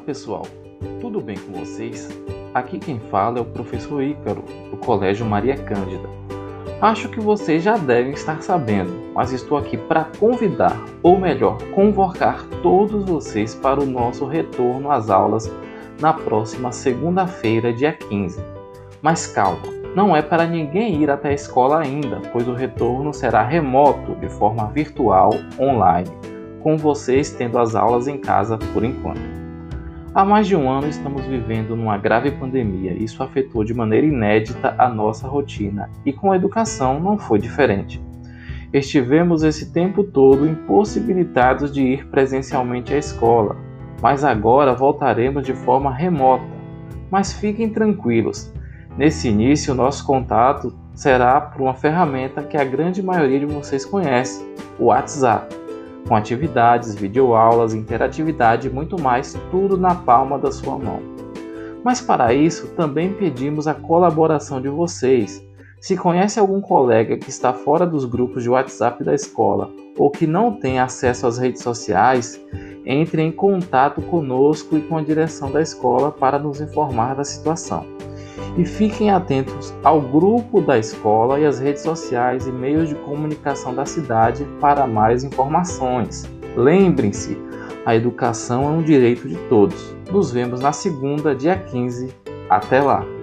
pessoal, tudo bem com vocês? Aqui quem fala é o professor Ícaro, do Colégio Maria Cândida. Acho que vocês já devem estar sabendo, mas estou aqui para convidar, ou melhor, convocar todos vocês para o nosso retorno às aulas na próxima segunda-feira, dia 15. Mas calma, não é para ninguém ir até a escola ainda, pois o retorno será remoto, de forma virtual, online com vocês tendo as aulas em casa por enquanto. Há mais de um ano estamos vivendo numa grave pandemia. Isso afetou de maneira inédita a nossa rotina e com a educação não foi diferente. Estivemos esse tempo todo impossibilitados de ir presencialmente à escola, mas agora voltaremos de forma remota. Mas fiquem tranquilos, nesse início nosso contato será por uma ferramenta que a grande maioria de vocês conhece, o WhatsApp com atividades, videoaulas, interatividade e muito mais, tudo na palma da sua mão. Mas para isso também pedimos a colaboração de vocês. Se conhece algum colega que está fora dos grupos de WhatsApp da escola ou que não tem acesso às redes sociais, entre em contato conosco e com a direção da escola para nos informar da situação. E fiquem atentos ao grupo da escola e às redes sociais e meios de comunicação da cidade para mais informações. Lembrem-se, a educação é um direito de todos. Nos vemos na segunda, dia 15. Até lá!